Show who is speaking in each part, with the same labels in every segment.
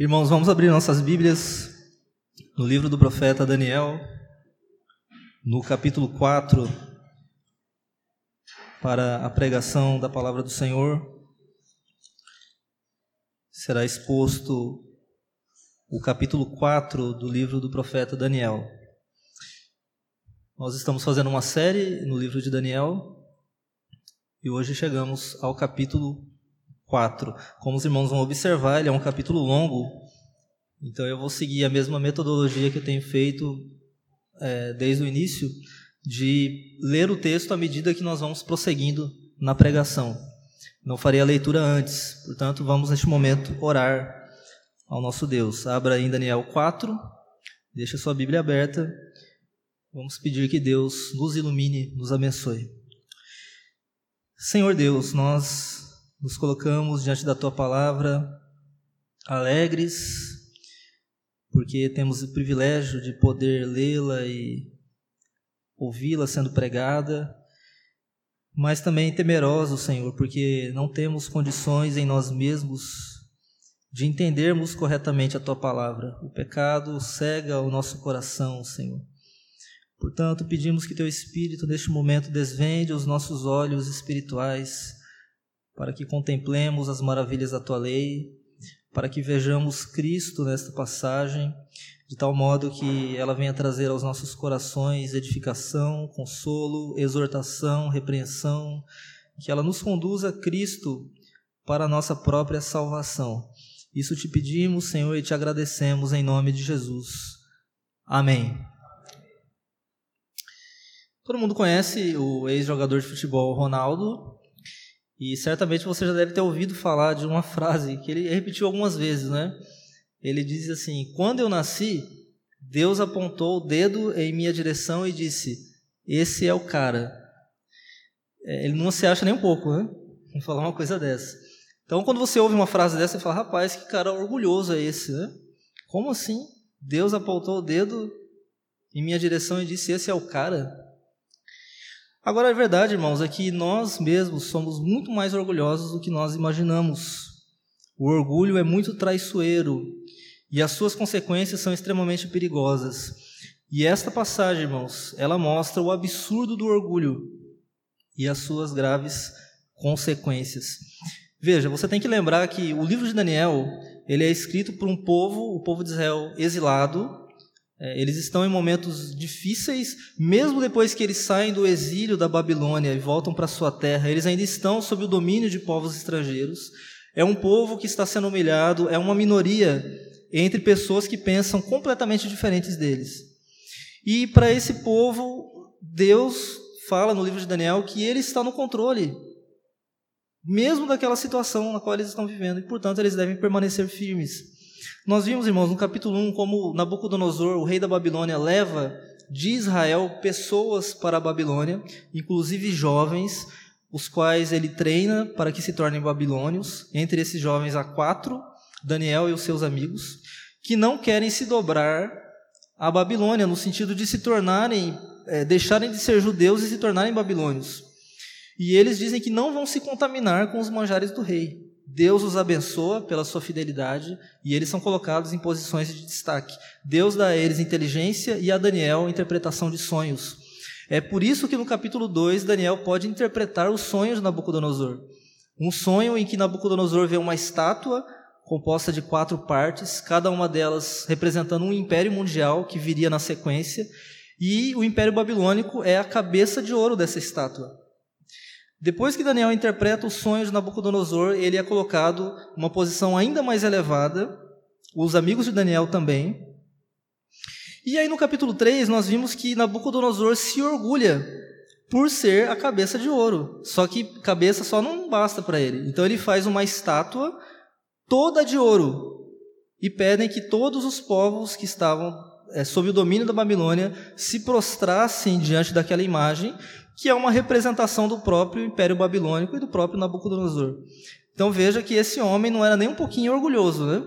Speaker 1: Irmãos, vamos abrir nossas Bíblias no livro do profeta Daniel, no capítulo 4, para a pregação da palavra do Senhor. Será exposto o capítulo 4 do livro do profeta Daniel. Nós estamos fazendo uma série no livro de Daniel e hoje chegamos ao capítulo 4. Como os irmãos vão observar, ele é um capítulo longo, então eu vou seguir a mesma metodologia que eu tenho feito é, desde o início, de ler o texto à medida que nós vamos prosseguindo na pregação. Não farei a leitura antes, portanto, vamos neste momento orar ao nosso Deus. Abra em Daniel 4, deixa sua Bíblia aberta. Vamos pedir que Deus nos ilumine, nos abençoe. Senhor Deus, nós nos colocamos diante da tua palavra alegres, porque temos o privilégio de poder lê-la e ouvi-la sendo pregada, mas também temerosos, Senhor, porque não temos condições em nós mesmos de entendermos corretamente a tua palavra. O pecado cega o nosso coração, Senhor. Portanto, pedimos que teu Espírito, neste momento, desvende os nossos olhos espirituais para que contemplemos as maravilhas da tua lei, para que vejamos Cristo nesta passagem, de tal modo que ela venha trazer aos nossos corações edificação, consolo, exortação, repreensão, que ela nos conduza a Cristo para a nossa própria salvação. Isso te pedimos, Senhor, e te agradecemos em nome de Jesus. Amém. Todo mundo conhece o ex-jogador de futebol Ronaldo, e certamente você já deve ter ouvido falar de uma frase que ele repetiu algumas vezes, né? Ele diz assim: Quando eu nasci, Deus apontou o dedo em minha direção e disse: Esse é o cara. É, ele não se acha nem um pouco, né? Vamos falar uma coisa dessa. Então, quando você ouve uma frase dessa, você fala: Rapaz, que cara orgulhoso é esse, né? Como assim? Deus apontou o dedo em minha direção e disse: Esse é o cara. Agora, a verdade, irmãos, é que nós mesmos somos muito mais orgulhosos do que nós imaginamos. O orgulho é muito traiçoeiro e as suas consequências são extremamente perigosas. E esta passagem, irmãos, ela mostra o absurdo do orgulho e as suas graves consequências. Veja, você tem que lembrar que o livro de Daniel, ele é escrito por um povo, o povo de Israel exilado, eles estão em momentos difíceis, mesmo depois que eles saem do exílio da Babilônia e voltam para sua terra, eles ainda estão sob o domínio de povos estrangeiros. É um povo que está sendo humilhado, é uma minoria entre pessoas que pensam completamente diferentes deles. E para esse povo, Deus fala no livro de Daniel que ele está no controle, mesmo daquela situação na qual eles estão vivendo, e portanto eles devem permanecer firmes. Nós vimos, irmãos, no capítulo 1, como Nabucodonosor, o rei da Babilônia, leva de Israel pessoas para a Babilônia, inclusive jovens, os quais ele treina para que se tornem babilônios. Entre esses jovens há quatro, Daniel e os seus amigos, que não querem se dobrar à Babilônia, no sentido de se tornarem, é, deixarem de ser judeus e se tornarem babilônios. E eles dizem que não vão se contaminar com os manjares do rei. Deus os abençoa pela sua fidelidade e eles são colocados em posições de destaque. Deus dá a eles inteligência e a Daniel interpretação de sonhos. É por isso que no capítulo 2 Daniel pode interpretar os sonhos de Nabucodonosor. Um sonho em que Nabucodonosor vê uma estátua composta de quatro partes, cada uma delas representando um império mundial que viria na sequência, e o império babilônico é a cabeça de ouro dessa estátua. Depois que Daniel interpreta os sonhos de Nabucodonosor, ele é colocado numa posição ainda mais elevada, os amigos de Daniel também. E aí no capítulo 3 nós vimos que Nabucodonosor se orgulha por ser a cabeça de ouro. Só que cabeça só não basta para ele. Então ele faz uma estátua toda de ouro e pedem que todos os povos que estavam é, sob o domínio da Babilônia se prostrassem diante daquela imagem que é uma representação do próprio Império Babilônico e do próprio Nabucodonosor. Então veja que esse homem não era nem um pouquinho orgulhoso, né?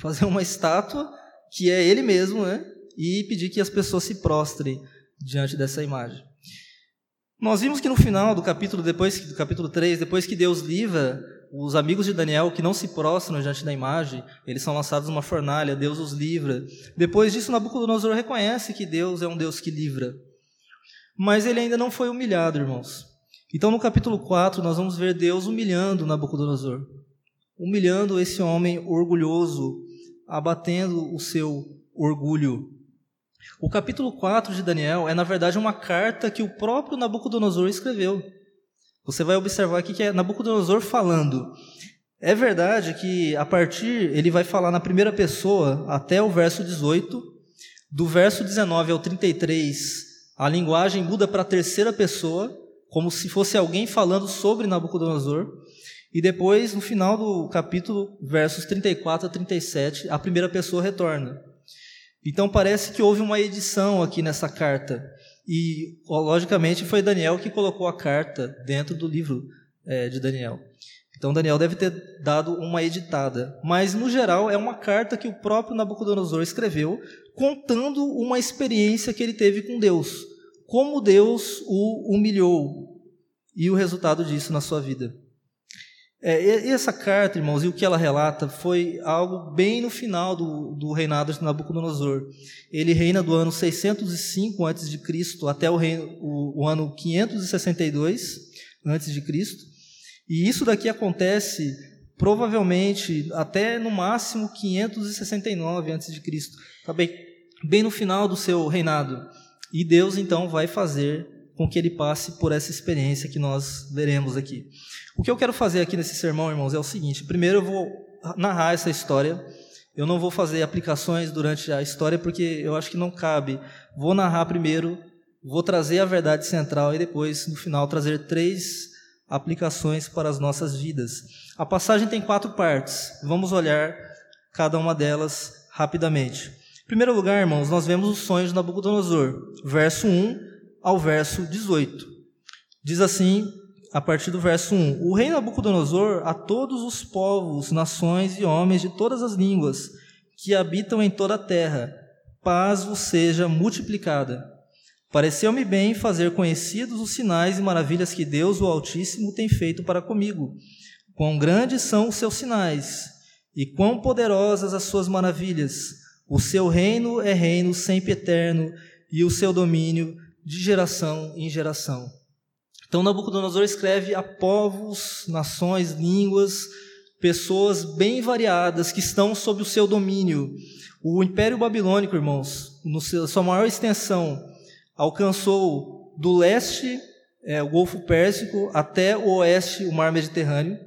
Speaker 1: Fazer uma estátua que é ele mesmo, né? E pedir que as pessoas se prostrem diante dessa imagem. Nós vimos que no final do capítulo, depois do capítulo 3, depois que Deus livra os amigos de Daniel que não se prostram diante da imagem, eles são lançados numa fornalha, Deus os livra. Depois disso, Nabucodonosor reconhece que Deus é um Deus que livra. Mas ele ainda não foi humilhado, irmãos. Então, no capítulo 4, nós vamos ver Deus humilhando Nabucodonosor, humilhando esse homem orgulhoso, abatendo o seu orgulho. O capítulo 4 de Daniel é, na verdade, uma carta que o próprio Nabucodonosor escreveu. Você vai observar aqui que é Nabucodonosor falando. É verdade que a partir, ele vai falar na primeira pessoa até o verso 18, do verso 19 ao 33, a linguagem muda para a terceira pessoa, como se fosse alguém falando sobre Nabucodonosor. E depois, no final do capítulo, versos 34 a 37, a primeira pessoa retorna. Então parece que houve uma edição aqui nessa carta. E, logicamente, foi Daniel que colocou a carta dentro do livro é, de Daniel. Então Daniel deve ter dado uma editada. Mas, no geral, é uma carta que o próprio Nabucodonosor escreveu, contando uma experiência que ele teve com Deus como Deus o humilhou e o resultado disso na sua vida. É, essa carta, irmãos, e o que ela relata foi algo bem no final do, do reinado de Nabucodonosor. Ele reina do ano 605 a.C. até o, reino, o, o ano 562 a.C. E isso daqui acontece provavelmente até no máximo 569 a.C. Está bem, bem no final do seu reinado. E Deus então vai fazer com que ele passe por essa experiência que nós veremos aqui. O que eu quero fazer aqui nesse sermão, irmãos, é o seguinte: primeiro eu vou narrar essa história. Eu não vou fazer aplicações durante a história porque eu acho que não cabe. Vou narrar primeiro, vou trazer a verdade central e depois, no final, trazer três aplicações para as nossas vidas. A passagem tem quatro partes. Vamos olhar cada uma delas rapidamente primeiro lugar, irmãos, nós vemos os sonhos de Nabucodonosor, verso 1 ao verso 18. Diz assim, a partir do verso 1: O rei Nabucodonosor a todos os povos, nações e homens de todas as línguas que habitam em toda a terra, paz vos seja multiplicada. Pareceu-me bem fazer conhecidos os sinais e maravilhas que Deus, o Altíssimo, tem feito para comigo. Quão grandes são os seus sinais, e quão poderosas as suas maravilhas. O seu reino é reino sempre eterno e o seu domínio de geração em geração. Então Nabucodonosor escreve a povos, nações, línguas, pessoas bem variadas que estão sob o seu domínio. O Império Babilônico, irmãos, seu, sua maior extensão, alcançou do leste é, o Golfo Pérsico até o oeste o Mar Mediterrâneo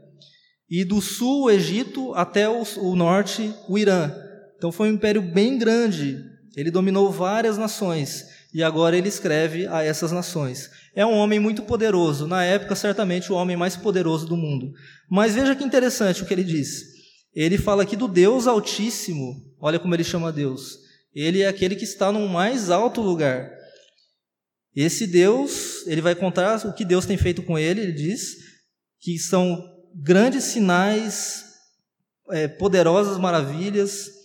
Speaker 1: e do sul o Egito até o, o norte o Irã. Então foi um império bem grande. Ele dominou várias nações e agora ele escreve a essas nações. É um homem muito poderoso, na época, certamente o homem mais poderoso do mundo. Mas veja que interessante o que ele diz. Ele fala aqui do Deus Altíssimo. Olha como ele chama Deus. Ele é aquele que está no mais alto lugar. Esse Deus, ele vai contar o que Deus tem feito com ele, ele diz que são grandes sinais, é, poderosas maravilhas,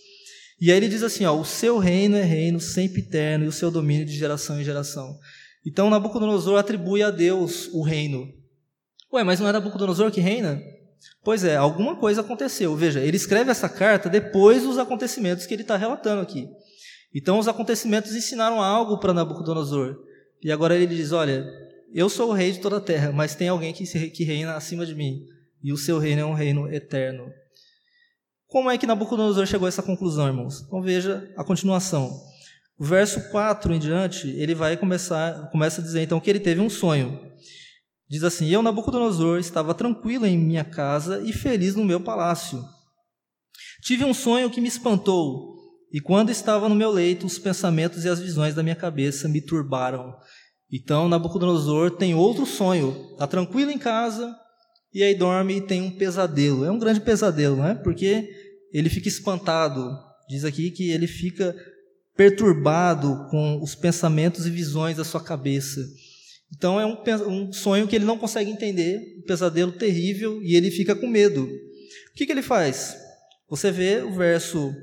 Speaker 1: e aí ele diz assim: ó, o seu reino é reino sempre eterno e o seu domínio de geração em geração. Então Nabucodonosor atribui a Deus o reino. Ué, mas não é Nabucodonosor que reina? Pois é, alguma coisa aconteceu. Veja, ele escreve essa carta depois dos acontecimentos que ele está relatando aqui. Então os acontecimentos ensinaram algo para Nabucodonosor. E agora ele diz: Olha, eu sou o rei de toda a terra, mas tem alguém que, que reina acima de mim. E o seu reino é um reino eterno. Como é que Nabucodonosor chegou a essa conclusão, irmãos? Então veja a continuação. O verso 4 em diante, ele vai começar, começa a dizer então que ele teve um sonho. Diz assim: Eu, Nabucodonosor, estava tranquilo em minha casa e feliz no meu palácio. Tive um sonho que me espantou, e quando estava no meu leito, os pensamentos e as visões da minha cabeça me turbaram. Então Nabucodonosor tem outro sonho. Está tranquilo em casa, e aí dorme e tem um pesadelo. É um grande pesadelo, não é? Porque ele fica espantado. Diz aqui que ele fica perturbado com os pensamentos e visões da sua cabeça. Então é um, um sonho que ele não consegue entender, um pesadelo terrível, e ele fica com medo. O que, que ele faz? Você vê o verso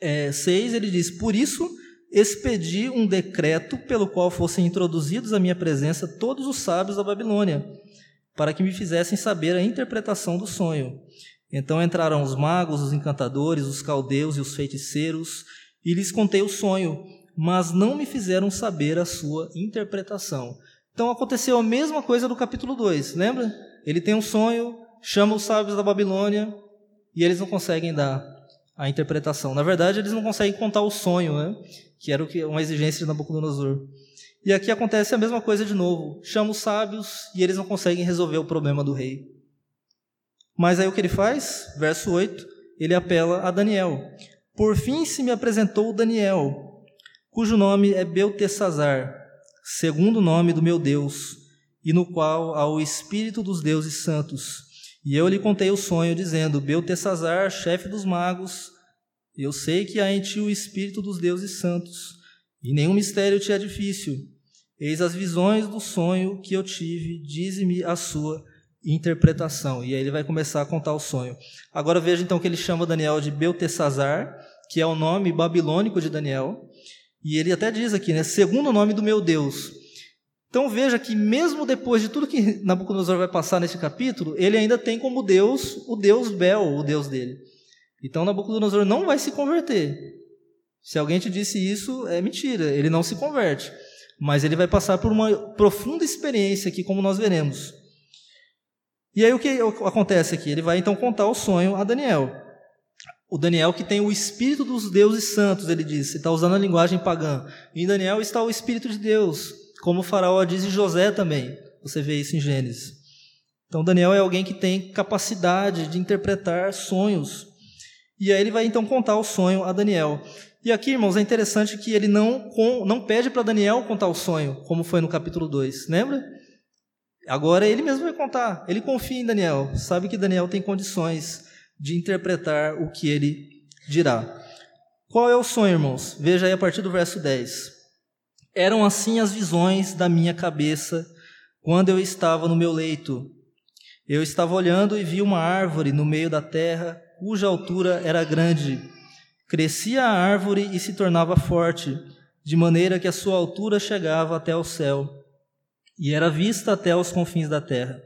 Speaker 1: é, 6, ele diz: Por isso expedi um decreto pelo qual fossem introduzidos à minha presença todos os sábios da Babilônia para que me fizessem saber a interpretação do sonho. Então entraram os magos, os encantadores, os caldeus e os feiticeiros, e lhes contei o sonho, mas não me fizeram saber a sua interpretação. Então aconteceu a mesma coisa do capítulo 2, lembra? Ele tem um sonho, chama os sábios da Babilônia, e eles não conseguem dar a interpretação. Na verdade, eles não conseguem contar o sonho, né? que era uma exigência de Nabucodonosor. E aqui acontece a mesma coisa de novo. Chama os sábios e eles não conseguem resolver o problema do rei. Mas aí o que ele faz? Verso 8, ele apela a Daniel. Por fim se me apresentou Daniel, cujo nome é Beltesazar, segundo o nome do meu Deus, e no qual há o espírito dos deuses santos. E eu lhe contei o sonho, dizendo: Beltesazar, chefe dos magos, eu sei que há em ti o espírito dos deuses santos, e nenhum mistério te é difícil. Eis as visões do sonho que eu tive, dize-me a sua interpretação. E aí ele vai começar a contar o sonho. Agora veja então que ele chama Daniel de Beltesazar, que é o nome babilônico de Daniel, e ele até diz aqui, né, segundo o nome do meu Deus. Então veja que mesmo depois de tudo que Nabucodonosor vai passar nesse capítulo, ele ainda tem como Deus o Deus Bel, o Deus dele. Então Nabucodonosor não vai se converter. Se alguém te disse isso, é mentira, ele não se converte. Mas ele vai passar por uma profunda experiência aqui, como nós veremos. E aí o que acontece aqui? Ele vai então contar o sonho a Daniel. O Daniel que tem o espírito dos deuses santos, ele diz, está usando a linguagem pagã. Em Daniel está o espírito de Deus, como o faraó diz e José também. Você vê isso em Gênesis. Então Daniel é alguém que tem capacidade de interpretar sonhos. E aí ele vai então contar o sonho a Daniel. E aqui, irmãos, é interessante que ele não, não pede para Daniel contar o sonho, como foi no capítulo 2, lembra? Agora ele mesmo vai contar. Ele confia em Daniel, sabe que Daniel tem condições de interpretar o que ele dirá. Qual é o sonho, irmãos? Veja aí a partir do verso 10. Eram assim as visões da minha cabeça quando eu estava no meu leito. Eu estava olhando e vi uma árvore no meio da terra cuja altura era grande. Crescia a árvore e se tornava forte, de maneira que a sua altura chegava até o céu, e era vista até os confins da terra.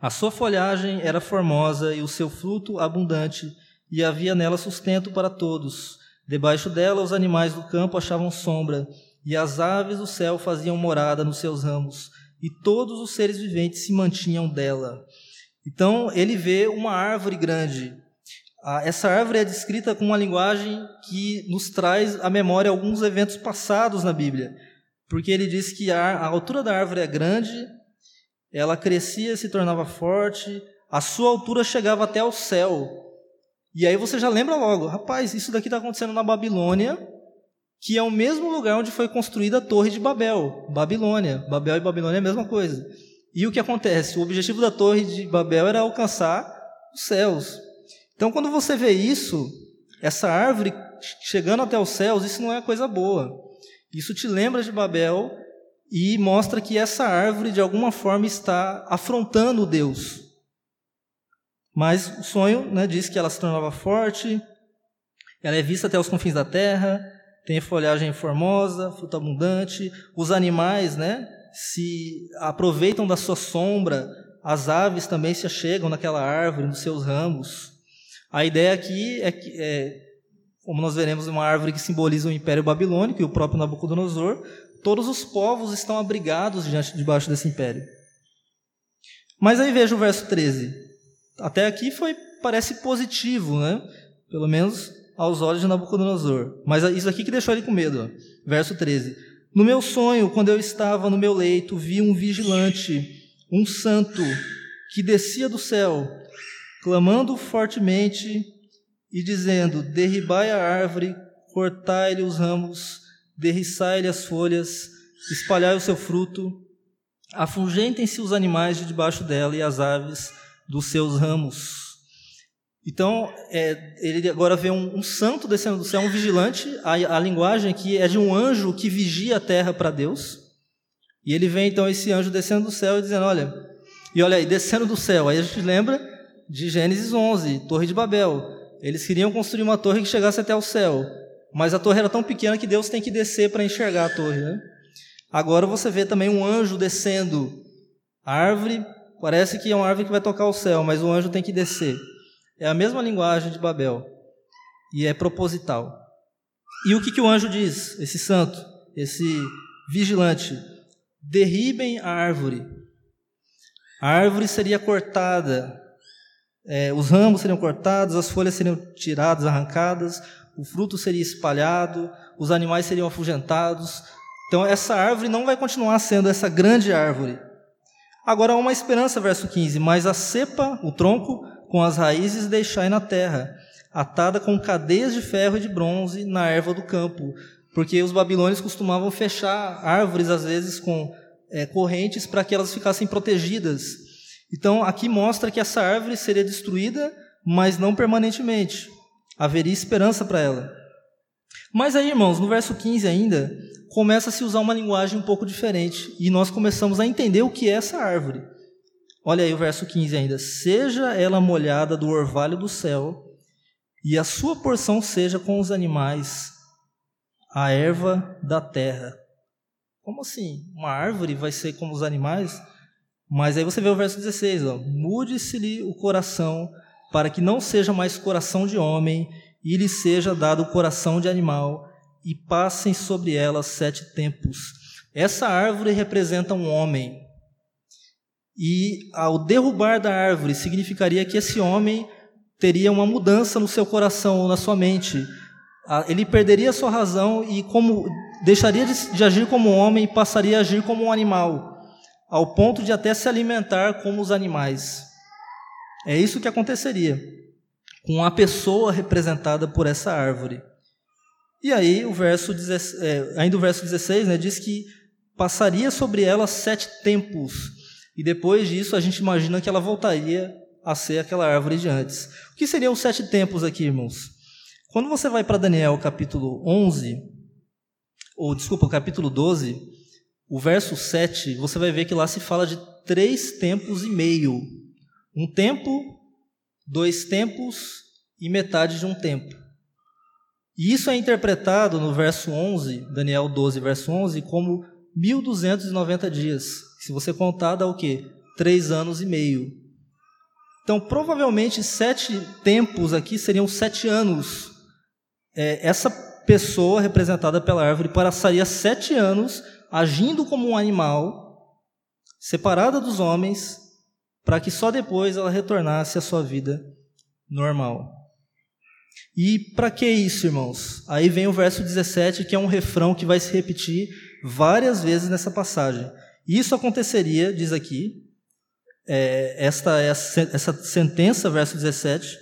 Speaker 1: A sua folhagem era formosa e o seu fruto abundante, e havia nela sustento para todos. Debaixo dela os animais do campo achavam sombra, e as aves do céu faziam morada nos seus ramos, e todos os seres viventes se mantinham dela. Então ele vê uma árvore grande. Ah, essa árvore é descrita com uma linguagem que nos traz à memória alguns eventos passados na Bíblia, porque ele diz que a altura da árvore é grande, ela crescia e se tornava forte, a sua altura chegava até o céu. E aí você já lembra logo, rapaz, isso daqui está acontecendo na Babilônia, que é o mesmo lugar onde foi construída a Torre de Babel, Babilônia. Babel e Babilônia é a mesma coisa. E o que acontece? O objetivo da Torre de Babel era alcançar os céus. Então, quando você vê isso, essa árvore chegando até os céus, isso não é coisa boa. Isso te lembra de Babel e mostra que essa árvore, de alguma forma, está afrontando Deus. Mas o sonho né, diz que ela se tornava forte, ela é vista até os confins da terra, tem folhagem formosa, fruta abundante, os animais, né, se aproveitam da sua sombra, as aves também se achegam naquela árvore, nos seus ramos. A ideia aqui é que, é, como nós veremos, uma árvore que simboliza o Império Babilônico e o próprio Nabucodonosor, todos os povos estão abrigados diante, debaixo desse império. Mas aí veja o verso 13. Até aqui foi parece positivo, né? Pelo menos aos olhos de Nabucodonosor. Mas isso aqui que deixou ele com medo. Ó. Verso 13. No meu sonho, quando eu estava no meu leito, vi um vigilante, um santo, que descia do céu, clamando fortemente e dizendo: Derribai a árvore, cortai-lhe os ramos, derriçai-lhe as folhas, espalhai o seu fruto, afugentem-se os animais de debaixo dela e as aves dos seus ramos. Então, é, ele agora vê um, um, santo descendo do céu, um vigilante. A, a linguagem aqui é de um anjo que vigia a terra para Deus. E ele vê então esse anjo descendo do céu e dizendo: Olha, e olha aí, descendo do céu. Aí a gente lembra de Gênesis 11, Torre de Babel. Eles queriam construir uma torre que chegasse até o céu. Mas a torre era tão pequena que Deus tem que descer para enxergar a torre. Né? Agora você vê também um anjo descendo. A árvore Parece que é uma árvore que vai tocar o céu, mas o anjo tem que descer. É a mesma linguagem de Babel. E é proposital. E o que, que o anjo diz, esse santo, esse vigilante? Derribem a árvore. A árvore seria cortada, é, os ramos seriam cortados, as folhas seriam tiradas, arrancadas, o fruto seria espalhado, os animais seriam afugentados. Então, essa árvore não vai continuar sendo essa grande árvore. Agora há uma esperança, verso 15: Mas a cepa, o tronco, com as raízes deixai na terra, atada com cadeias de ferro e de bronze na erva do campo, porque os babilônios costumavam fechar árvores, às vezes, com é, correntes para que elas ficassem protegidas. Então, aqui mostra que essa árvore seria destruída, mas não permanentemente. Haveria esperança para ela. Mas aí, irmãos, no verso 15 ainda, começa a se usar uma linguagem um pouco diferente, e nós começamos a entender o que é essa árvore. Olha aí o verso 15 ainda. Seja ela molhada do orvalho do céu, e a sua porção seja com os animais, a erva da terra. Como assim? Uma árvore vai ser como os animais? Mas aí você vê o verso 16, Mude-se-lhe o coração, para que não seja mais coração de homem, e lhe seja dado o coração de animal, e passem sobre ela sete tempos. Essa árvore representa um homem. E ao derrubar da árvore, significaria que esse homem teria uma mudança no seu coração na sua mente. Ele perderia sua razão e como deixaria de, de agir como homem e passaria a agir como um animal, ao ponto de até se alimentar como os animais. É isso que aconteceria com a pessoa representada por essa árvore. E aí o verso é, ainda o verso 16 né, diz que passaria sobre ela sete tempos. E depois disso a gente imagina que ela voltaria a ser aquela árvore de antes. O que seriam os sete tempos aqui, irmãos? Quando você vai para Daniel capítulo 11, ou desculpa, capítulo 12, o verso 7, você vai ver que lá se fala de três tempos e meio. Um tempo, dois tempos e metade de um tempo. E isso é interpretado no verso 11, Daniel 12, verso 11, como 1290 dias. Se você contar, dá o quê? Três anos e meio. Então, provavelmente, sete tempos aqui seriam sete anos. É, essa pessoa representada pela árvore passaria sete anos agindo como um animal, separada dos homens, para que só depois ela retornasse à sua vida normal. E para que isso, irmãos? Aí vem o verso 17, que é um refrão que vai se repetir várias vezes nessa passagem. Isso aconteceria, diz aqui, é, esta, essa sentença, verso 17,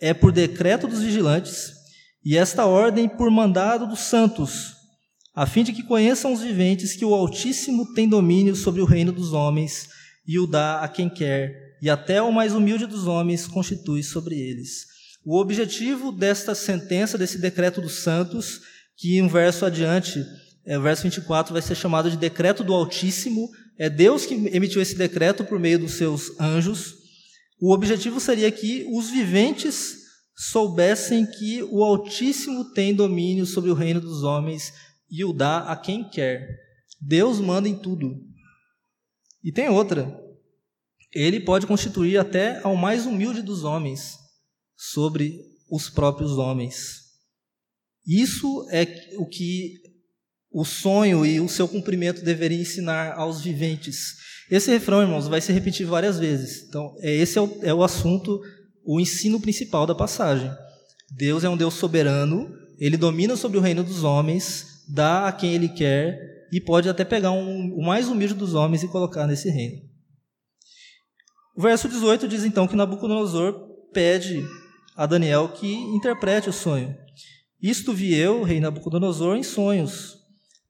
Speaker 1: é por decreto dos vigilantes, e esta ordem por mandado dos santos, a fim de que conheçam os viventes que o Altíssimo tem domínio sobre o reino dos homens e o dá a quem quer, e até o mais humilde dos homens constitui sobre eles. O objetivo desta sentença, desse decreto dos santos, que um verso adiante, é, o verso 24, vai ser chamado de decreto do Altíssimo, é Deus que emitiu esse decreto por meio dos seus anjos. O objetivo seria que os viventes soubessem que o Altíssimo tem domínio sobre o reino dos homens e o dá a quem quer. Deus manda em tudo. E tem outra. Ele pode constituir até ao mais humilde dos homens sobre os próprios homens. Isso é o que o sonho e o seu cumprimento deveria ensinar aos viventes. Esse refrão, irmãos, vai se repetir várias vezes. Então, é, esse é o, é o assunto, o ensino principal da passagem. Deus é um Deus soberano, ele domina sobre o reino dos homens, dá a quem ele quer e pode até pegar um, o mais humilde dos homens e colocar nesse reino. O verso 18 diz então que Nabucodonosor pede a Daniel que interprete o sonho. Isto vi eu, rei Nabucodonosor, em sonhos.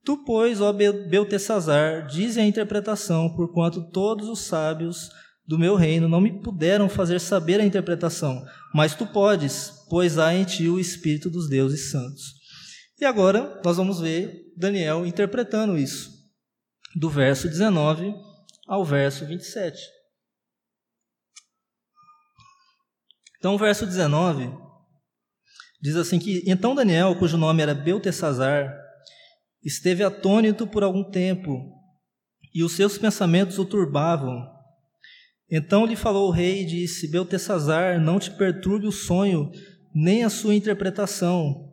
Speaker 1: Tu, pois, ó Beltesazar, dize a interpretação, porquanto todos os sábios do meu reino não me puderam fazer saber a interpretação, mas tu podes, pois há em ti o Espírito dos deuses santos. E agora nós vamos ver Daniel interpretando isso, do verso 19 ao verso 27. Então, o verso 19 diz assim que então Daniel, cujo nome era Beltesazar, Esteve atônito por algum tempo, e os seus pensamentos o turbavam. Então lhe falou o rei e disse: Beltesazar, não te perturbe o sonho, nem a sua interpretação.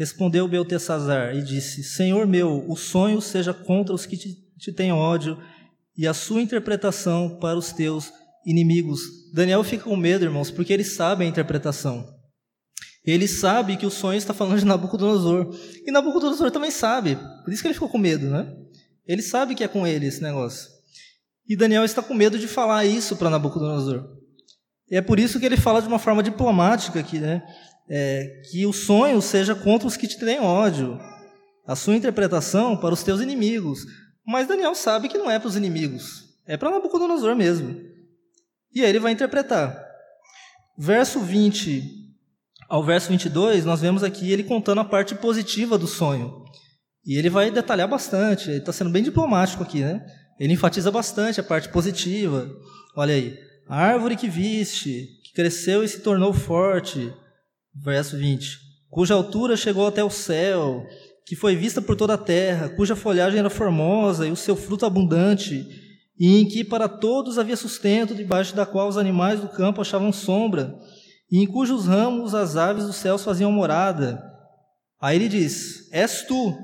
Speaker 1: Respondeu Beltesazar e disse: Senhor meu, o sonho seja contra os que te, te têm ódio, e a sua interpretação para os teus inimigos. Daniel fica com medo, irmãos, porque ele sabe a interpretação. Ele sabe que o sonho está falando de Nabucodonosor. E Nabucodonosor também sabe. Por isso que ele ficou com medo, né? Ele sabe que é com ele esse negócio. E Daniel está com medo de falar isso para Nabucodonosor. E é por isso que ele fala de uma forma diplomática aqui, né? É, que o sonho seja contra os que te têm ódio, a sua interpretação para os teus inimigos. Mas Daniel sabe que não é para os inimigos, é para Nabucodonosor mesmo. E aí ele vai interpretar. Verso 20 ao verso 22, nós vemos aqui ele contando a parte positiva do sonho. E ele vai detalhar bastante, ele está sendo bem diplomático aqui, né? Ele enfatiza bastante a parte positiva. Olha aí, a árvore que viste, que cresceu e se tornou forte, verso 20, cuja altura chegou até o céu, que foi vista por toda a terra, cuja folhagem era formosa e o seu fruto abundante, e em que para todos havia sustento, debaixo da qual os animais do campo achavam sombra, e em cujos ramos as aves dos céus faziam morada. Aí ele diz: És tu,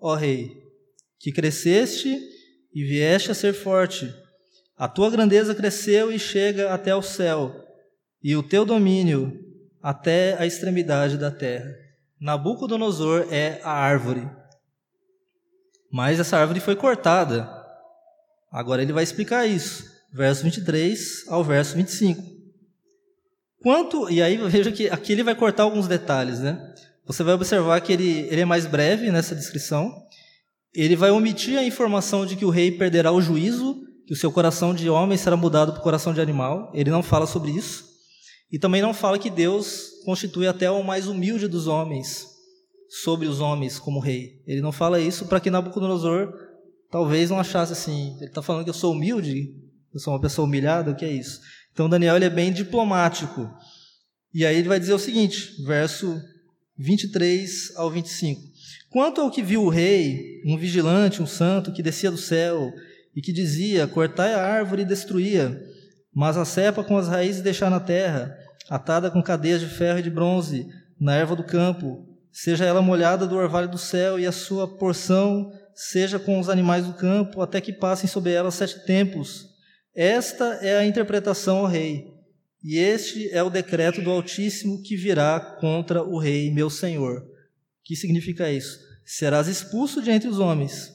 Speaker 1: ó rei, que cresceste e vieste a ser forte. A tua grandeza cresceu e chega até o céu, e o teu domínio até a extremidade da terra. Nabucodonosor é a árvore. Mas essa árvore foi cortada. Agora ele vai explicar isso. Verso 23 ao verso 25. Quanto, e aí veja que aqui ele vai cortar alguns detalhes, né? Você vai observar que ele, ele é mais breve nessa descrição, ele vai omitir a informação de que o rei perderá o juízo, que o seu coração de homem será mudado para o coração de animal. Ele não fala sobre isso. E também não fala que Deus constitui até o mais humilde dos homens sobre os homens como rei. Ele não fala isso para que Nabucodonosor talvez não achasse assim, ele está falando que eu sou humilde, eu sou uma pessoa humilhada, o que é isso? Então Daniel ele é bem diplomático. E aí ele vai dizer o seguinte, verso 23 ao 25. Quanto ao que viu o rei, um vigilante, um santo, que descia do céu e que dizia: Cortai a árvore e destruía, mas a cepa com as raízes deixar na terra, atada com cadeias de ferro e de bronze, na erva do campo, seja ela molhada do orvalho do céu, e a sua porção seja com os animais do campo, até que passem sobre ela sete tempos. Esta é a interpretação ao rei, e este é o decreto do Altíssimo que virá contra o rei, meu senhor que significa isso? Serás expulso de entre os homens,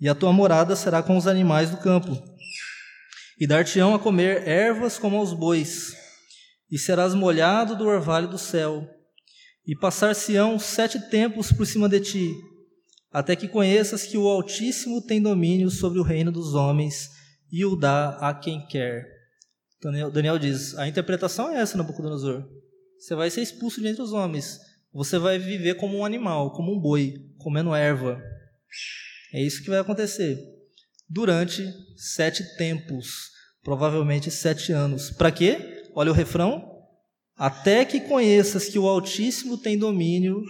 Speaker 1: e a tua morada será com os animais do campo. E dar-te-ão a comer ervas como aos bois, e serás molhado do orvalho do céu, e passar-se-ão sete tempos por cima de ti, até que conheças que o Altíssimo tem domínio sobre o reino dos homens e o dá a quem quer. Daniel, Daniel diz: a interpretação é essa, Nabucodonosor. Você vai ser expulso de entre os homens você vai viver como um animal, como um boi, comendo erva. É isso que vai acontecer durante sete tempos, provavelmente sete anos. Para quê? Olha o refrão. Até que conheças que o Altíssimo tem domínio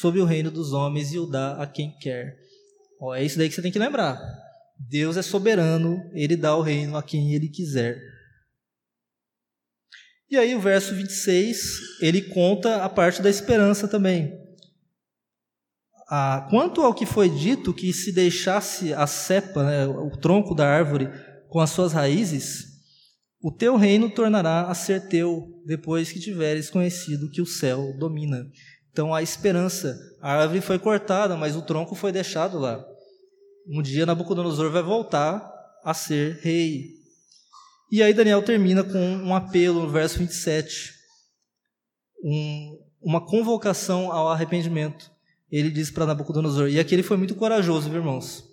Speaker 1: sobre o reino dos homens e o dá a quem quer. Ó, é isso daí que você tem que lembrar. Deus é soberano, ele dá o reino a quem ele quiser. E aí o verso 26, ele conta a parte da esperança também. Ah, quanto ao que foi dito que se deixasse a cepa, né, o tronco da árvore, com as suas raízes, o teu reino tornará a ser teu, depois que tiveres conhecido que o céu domina. Então a esperança, a árvore foi cortada, mas o tronco foi deixado lá. Um dia Nabucodonosor vai voltar a ser rei. E aí Daniel termina com um apelo no verso 27, um, uma convocação ao arrependimento. Ele diz para Nabucodonosor, e aqui ele foi muito corajoso, irmãos,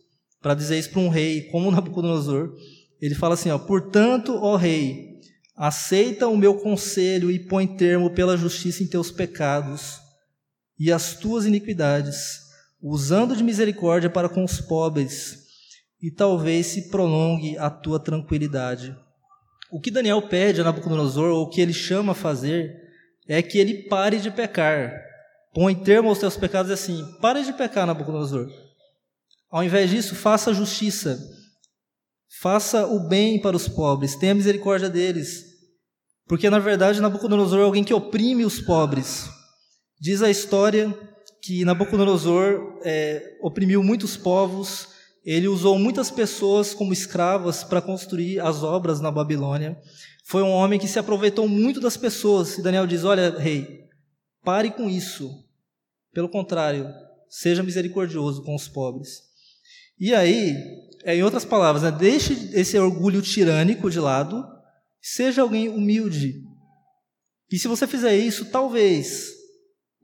Speaker 1: para dizer isso para um rei como Nabucodonosor. Ele fala assim: ó, Portanto, ó rei, aceita o meu conselho e põe termo pela justiça em teus pecados e as tuas iniquidades, usando de misericórdia para com os pobres, e talvez se prolongue a tua tranquilidade. O que Daniel pede a Nabucodonosor, ou o que ele chama a fazer, é que ele pare de pecar. Põe termo aos teus pecados assim: pare de pecar, Nabucodonosor. Ao invés disso, faça justiça. Faça o bem para os pobres, tenha misericórdia deles. Porque, na verdade, Nabucodonosor é alguém que oprime os pobres. Diz a história que Nabucodonosor é, oprimiu muitos povos, ele usou muitas pessoas como escravas para construir as obras na Babilônia. Foi um homem que se aproveitou muito das pessoas. E Daniel diz: Olha, rei, pare com isso. Pelo contrário, seja misericordioso com os pobres. E aí, é, em outras palavras, né, deixe esse orgulho tirânico de lado, seja alguém humilde. E se você fizer isso, talvez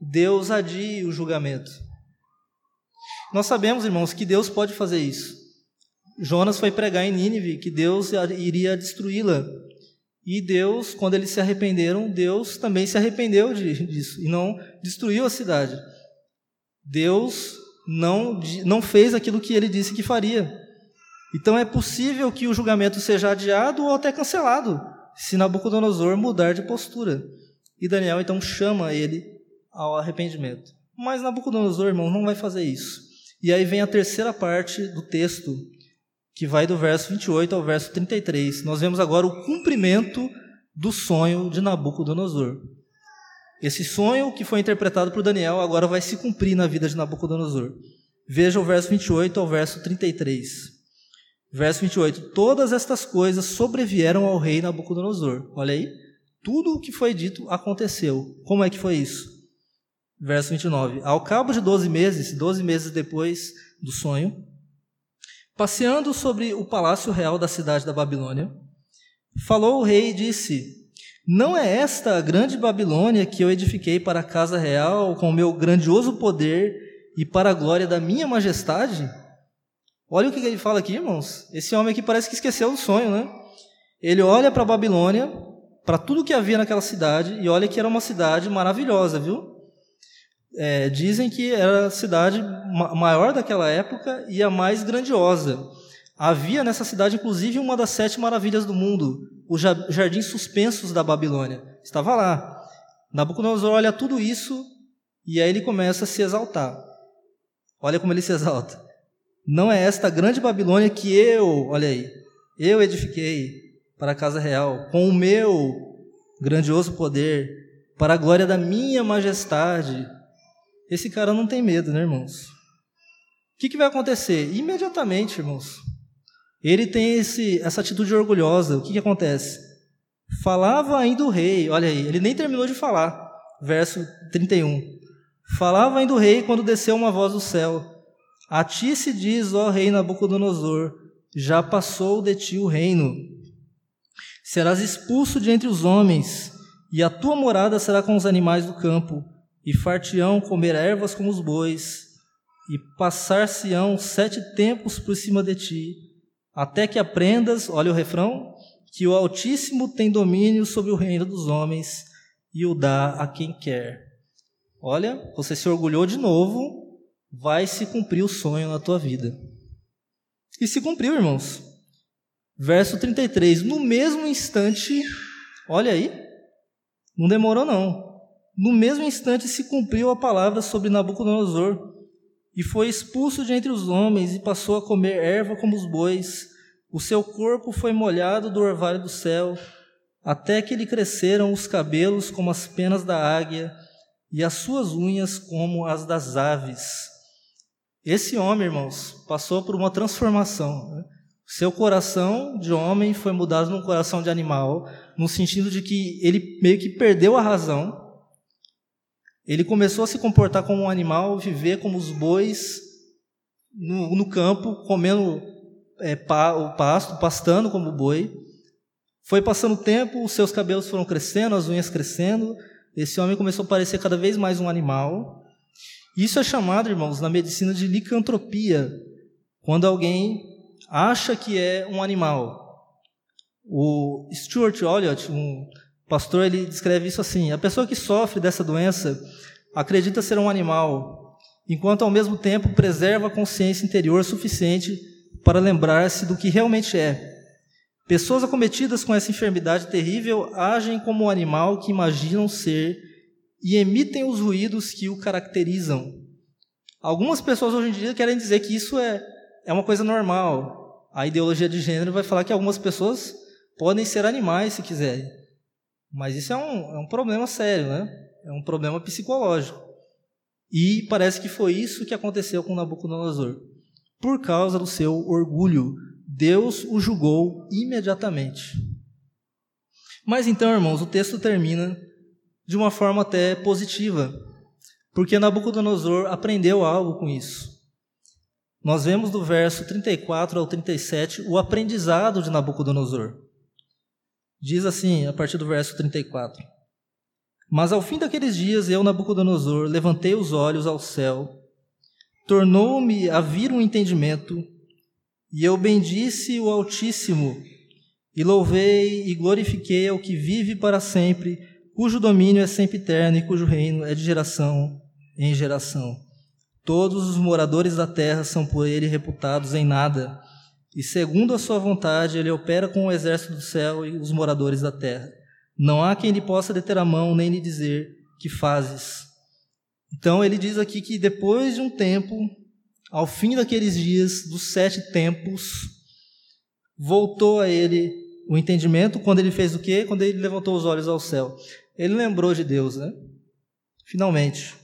Speaker 1: Deus adie o julgamento. Nós sabemos, irmãos, que Deus pode fazer isso. Jonas foi pregar em Nínive que Deus iria destruí-la. E Deus, quando eles se arrependeram, Deus também se arrependeu disso e não destruiu a cidade. Deus não, não fez aquilo que ele disse que faria. Então é possível que o julgamento seja adiado ou até cancelado, se Nabucodonosor mudar de postura. E Daniel então chama ele ao arrependimento. Mas Nabucodonosor, irmão, não vai fazer isso. E aí vem a terceira parte do texto, que vai do verso 28 ao verso 33. Nós vemos agora o cumprimento do sonho de Nabucodonosor. Esse sonho que foi interpretado por Daniel agora vai se cumprir na vida de Nabucodonosor. Veja o verso 28 ao verso 33. Verso 28. Todas estas coisas sobrevieram ao rei Nabucodonosor. Olha aí. Tudo o que foi dito aconteceu. Como é que foi isso? Verso 29. Ao cabo de 12 meses, 12 meses depois do sonho, passeando sobre o palácio real da cidade da Babilônia, falou o rei e disse: Não é esta a grande Babilônia que eu edifiquei para a casa real com o meu grandioso poder e para a glória da minha majestade? Olha o que ele fala aqui, irmãos. Esse homem aqui parece que esqueceu do sonho, né? Ele olha para a Babilônia, para tudo que havia naquela cidade, e olha que era uma cidade maravilhosa, viu? é, dizem que era a cidade maior daquela época e a mais grandiosa. Havia nessa cidade, inclusive, uma das sete maravilhas do mundo, os jardins suspensos da Babilônia. Estava lá. Nabucodonosor olha tudo isso e aí ele começa a se exaltar. Olha como ele se exalta. Não é esta grande Babilônia que eu, olha aí, eu edifiquei para a casa real, com o meu grandioso poder, para a glória da minha majestade, esse cara não tem medo, né, irmãos? O que, que vai acontecer? Imediatamente, irmãos, ele tem esse, essa atitude orgulhosa. O que, que acontece? Falava ainda o rei, olha aí, ele nem terminou de falar. Verso 31. Falava ainda o rei quando desceu uma voz do céu. A ti se diz, ó rei Nabucodonosor, já passou de ti o reino. Serás expulso de entre os homens, e a tua morada será com os animais do campo e fartião comer ervas como os bois, e passar-se-ão sete tempos por cima de ti, até que aprendas, olha o refrão, que o Altíssimo tem domínio sobre o reino dos homens e o dá a quem quer. Olha, você se orgulhou de novo, vai se cumprir o sonho na tua vida. E se cumpriu, irmãos. Verso 33, no mesmo instante, olha aí, não demorou não. No mesmo instante se cumpriu a palavra sobre Nabucodonosor, e foi expulso de entre os homens e passou a comer erva como os bois. O seu corpo foi molhado do orvalho do céu, até que lhe cresceram os cabelos como as penas da águia e as suas unhas como as das aves. Esse homem, irmãos, passou por uma transformação. Né? Seu coração de homem foi mudado num coração de animal, no sentido de que ele meio que perdeu a razão ele começou a se comportar como um animal, viver como os bois no, no campo, comendo é, pa, o pasto, pastando como boi. Foi passando o tempo, os seus cabelos foram crescendo, as unhas crescendo. Esse homem começou a parecer cada vez mais um animal. Isso é chamado, irmãos, na medicina de licantropia, quando alguém acha que é um animal. O Stuart Olliott, um pastor ele descreve isso assim: a pessoa que sofre dessa doença acredita ser um animal, enquanto ao mesmo tempo preserva a consciência interior suficiente para lembrar-se do que realmente é. Pessoas acometidas com essa enfermidade terrível agem como um animal que imaginam ser e emitem os ruídos que o caracterizam. Algumas pessoas hoje em dia querem dizer que isso é, é uma coisa normal. a ideologia de gênero vai falar que algumas pessoas podem ser animais se quiserem. Mas isso é um, é um problema sério, né? É um problema psicológico. E parece que foi isso que aconteceu com Nabucodonosor. Por causa do seu orgulho, Deus o julgou imediatamente. Mas então, irmãos, o texto termina de uma forma até positiva, porque Nabucodonosor aprendeu algo com isso. Nós vemos do verso 34 ao 37 o aprendizado de Nabucodonosor. Diz assim, a partir do verso 34: Mas ao fim daqueles dias, eu, Nabucodonosor, levantei os olhos ao céu, tornou-me a vir um entendimento, e eu bendisse o Altíssimo, e louvei e glorifiquei ao que vive para sempre, cujo domínio é sempre eterno e cujo reino é de geração em geração. Todos os moradores da terra são por ele reputados em nada, e segundo a sua vontade ele opera com o exército do céu e os moradores da terra. Não há quem lhe possa deter a mão nem lhe dizer que fazes. Então ele diz aqui que depois de um tempo, ao fim daqueles dias, dos sete tempos, voltou a ele o entendimento quando ele fez o quê? Quando ele levantou os olhos ao céu. Ele lembrou de Deus, né? Finalmente.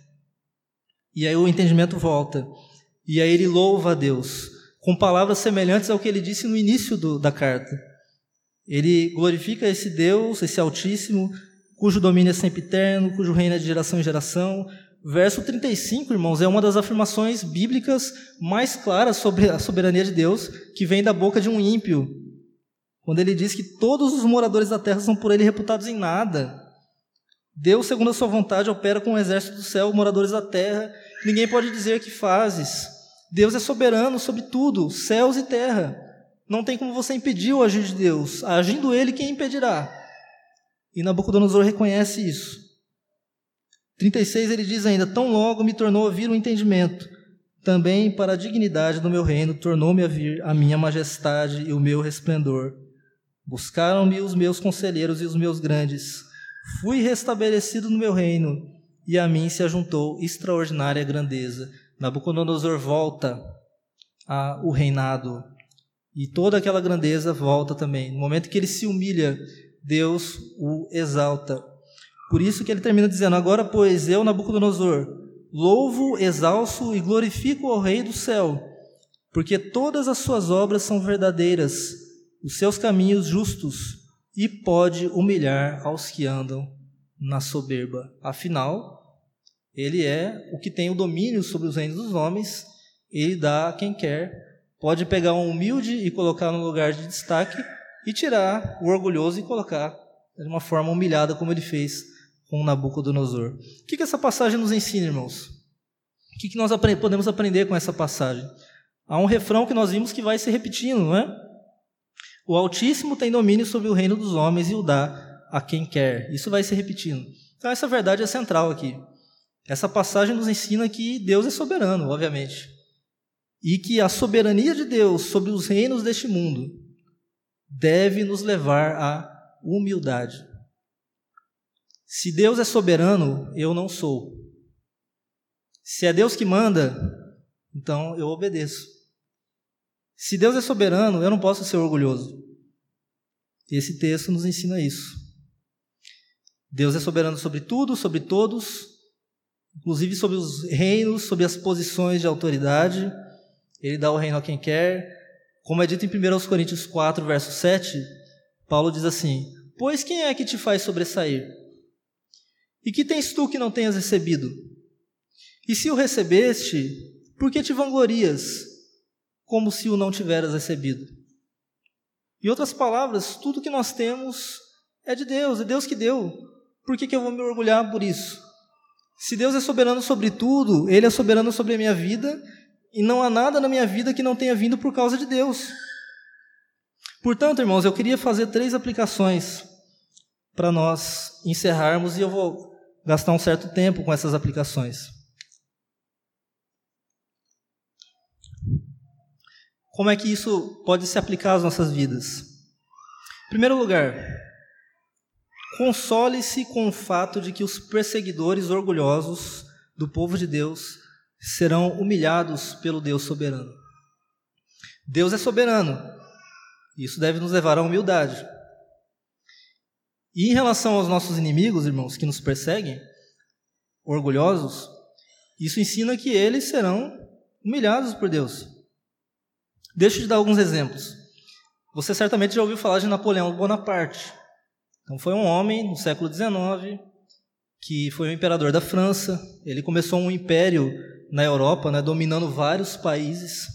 Speaker 1: E aí o entendimento volta. E aí ele louva a Deus, com palavras semelhantes ao que ele disse no início do, da carta. Ele glorifica esse Deus, esse Altíssimo, cujo domínio é sempre eterno, cujo reino é de geração em geração. Verso 35, irmãos, é uma das afirmações bíblicas mais claras sobre a soberania de Deus, que vem da boca de um ímpio, quando ele diz que todos os moradores da terra são por ele reputados em nada. Deus, segundo a sua vontade, opera com o exército do céu, moradores da terra. Ninguém pode dizer que fazes. Deus é soberano sobre tudo, céus e terra. Não tem como você impedir o agir de Deus. Agindo ele, quem impedirá? E Nabucodonosor reconhece isso. 36 ele diz ainda: Tão logo me tornou a vir o entendimento, também para a dignidade do meu reino tornou-me a vir a minha majestade e o meu resplendor. Buscaram-me os meus conselheiros e os meus grandes. Fui restabelecido no meu reino, e a mim se ajuntou extraordinária grandeza. Nabucodonosor volta ao reinado, e toda aquela grandeza volta também. No momento que ele se humilha, Deus o exalta. Por isso que ele termina dizendo: Agora, pois, eu, Nabucodonosor, louvo, exalço e glorifico ao Rei do céu, porque todas as suas obras são verdadeiras os seus caminhos justos e pode humilhar aos que andam na soberba. Afinal, ele é o que tem o domínio sobre os reinos dos homens, ele dá a quem quer, pode pegar um humilde e colocar no lugar de destaque e tirar o orgulhoso e colocar de uma forma humilhada, como ele fez com Nabucodonosor. O que, que essa passagem nos ensina, irmãos? O que, que nós podemos aprender com essa passagem? Há um refrão que nós vimos que vai se repetindo, não é? O Altíssimo tem domínio sobre o reino dos homens e o dá a quem quer. Isso vai se repetindo. Então, essa verdade é central aqui. Essa passagem nos ensina que Deus é soberano, obviamente. E que a soberania de Deus sobre os reinos deste mundo deve nos levar à humildade. Se Deus é soberano, eu não sou. Se é Deus que manda, então eu obedeço. Se Deus é soberano, eu não posso ser orgulhoso. Esse texto nos ensina isso. Deus é soberano sobre tudo, sobre todos, inclusive sobre os reinos, sobre as posições de autoridade. Ele dá o reino a quem quer. Como é dito em 1 Coríntios 4, verso 7, Paulo diz assim: Pois quem é que te faz sobressair? E que tens tu que não tenhas recebido? E se o recebeste, por que te vanglorias? Como se o não tiveras recebido. Em outras palavras, tudo que nós temos é de Deus, é Deus que deu. Por que, que eu vou me orgulhar por isso? Se Deus é soberano sobre tudo, Ele é soberano sobre a minha vida, e não há nada na minha vida que não tenha vindo por causa de Deus. Portanto, irmãos, eu queria fazer três aplicações para nós encerrarmos, e eu vou gastar um certo tempo com essas aplicações. Como é que isso pode se aplicar às nossas vidas? Em primeiro lugar, console-se com o fato de que os perseguidores orgulhosos do povo de Deus serão humilhados pelo Deus soberano. Deus é soberano, Isso deve nos levar à humildade. E em relação aos nossos inimigos, irmãos, que nos perseguem, orgulhosos, isso ensina que eles serão humilhados por Deus. Deixa eu te dar alguns exemplos. Você certamente já ouviu falar de Napoleão Bonaparte. Então, foi um homem no século XIX que foi o imperador da França. Ele começou um império na Europa, né, dominando vários países.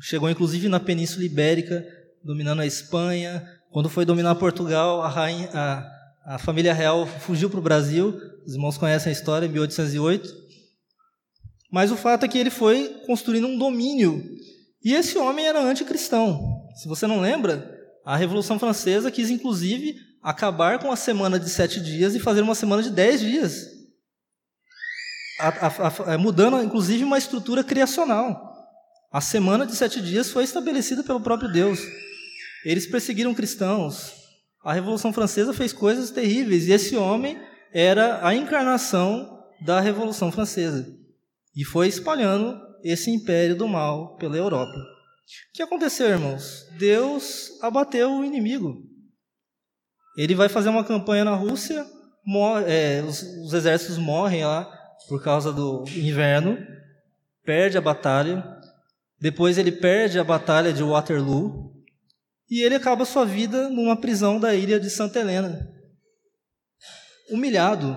Speaker 1: Chegou inclusive na Península Ibérica, dominando a Espanha. Quando foi dominar Portugal, a, rainha, a, a família real fugiu para o Brasil. Os irmãos conhecem a história, em 1808. Mas o fato é que ele foi construindo um domínio. E esse homem era anticristão. Se você não lembra, a Revolução Francesa quis inclusive acabar com a semana de sete dias e fazer uma semana de dez dias. A, a, a, mudando, inclusive, uma estrutura criacional. A semana de sete dias foi estabelecida pelo próprio Deus. Eles perseguiram cristãos. A Revolução Francesa fez coisas terríveis e esse homem era a encarnação da Revolução Francesa e foi espalhando esse império do mal pela Europa. O que aconteceu, irmãos? Deus abateu o inimigo. Ele vai fazer uma campanha na Rússia, morre, é, os, os exércitos morrem lá por causa do inverno, perde a batalha. Depois ele perde a batalha de Waterloo e ele acaba sua vida numa prisão da ilha de Santa Helena. Humilhado.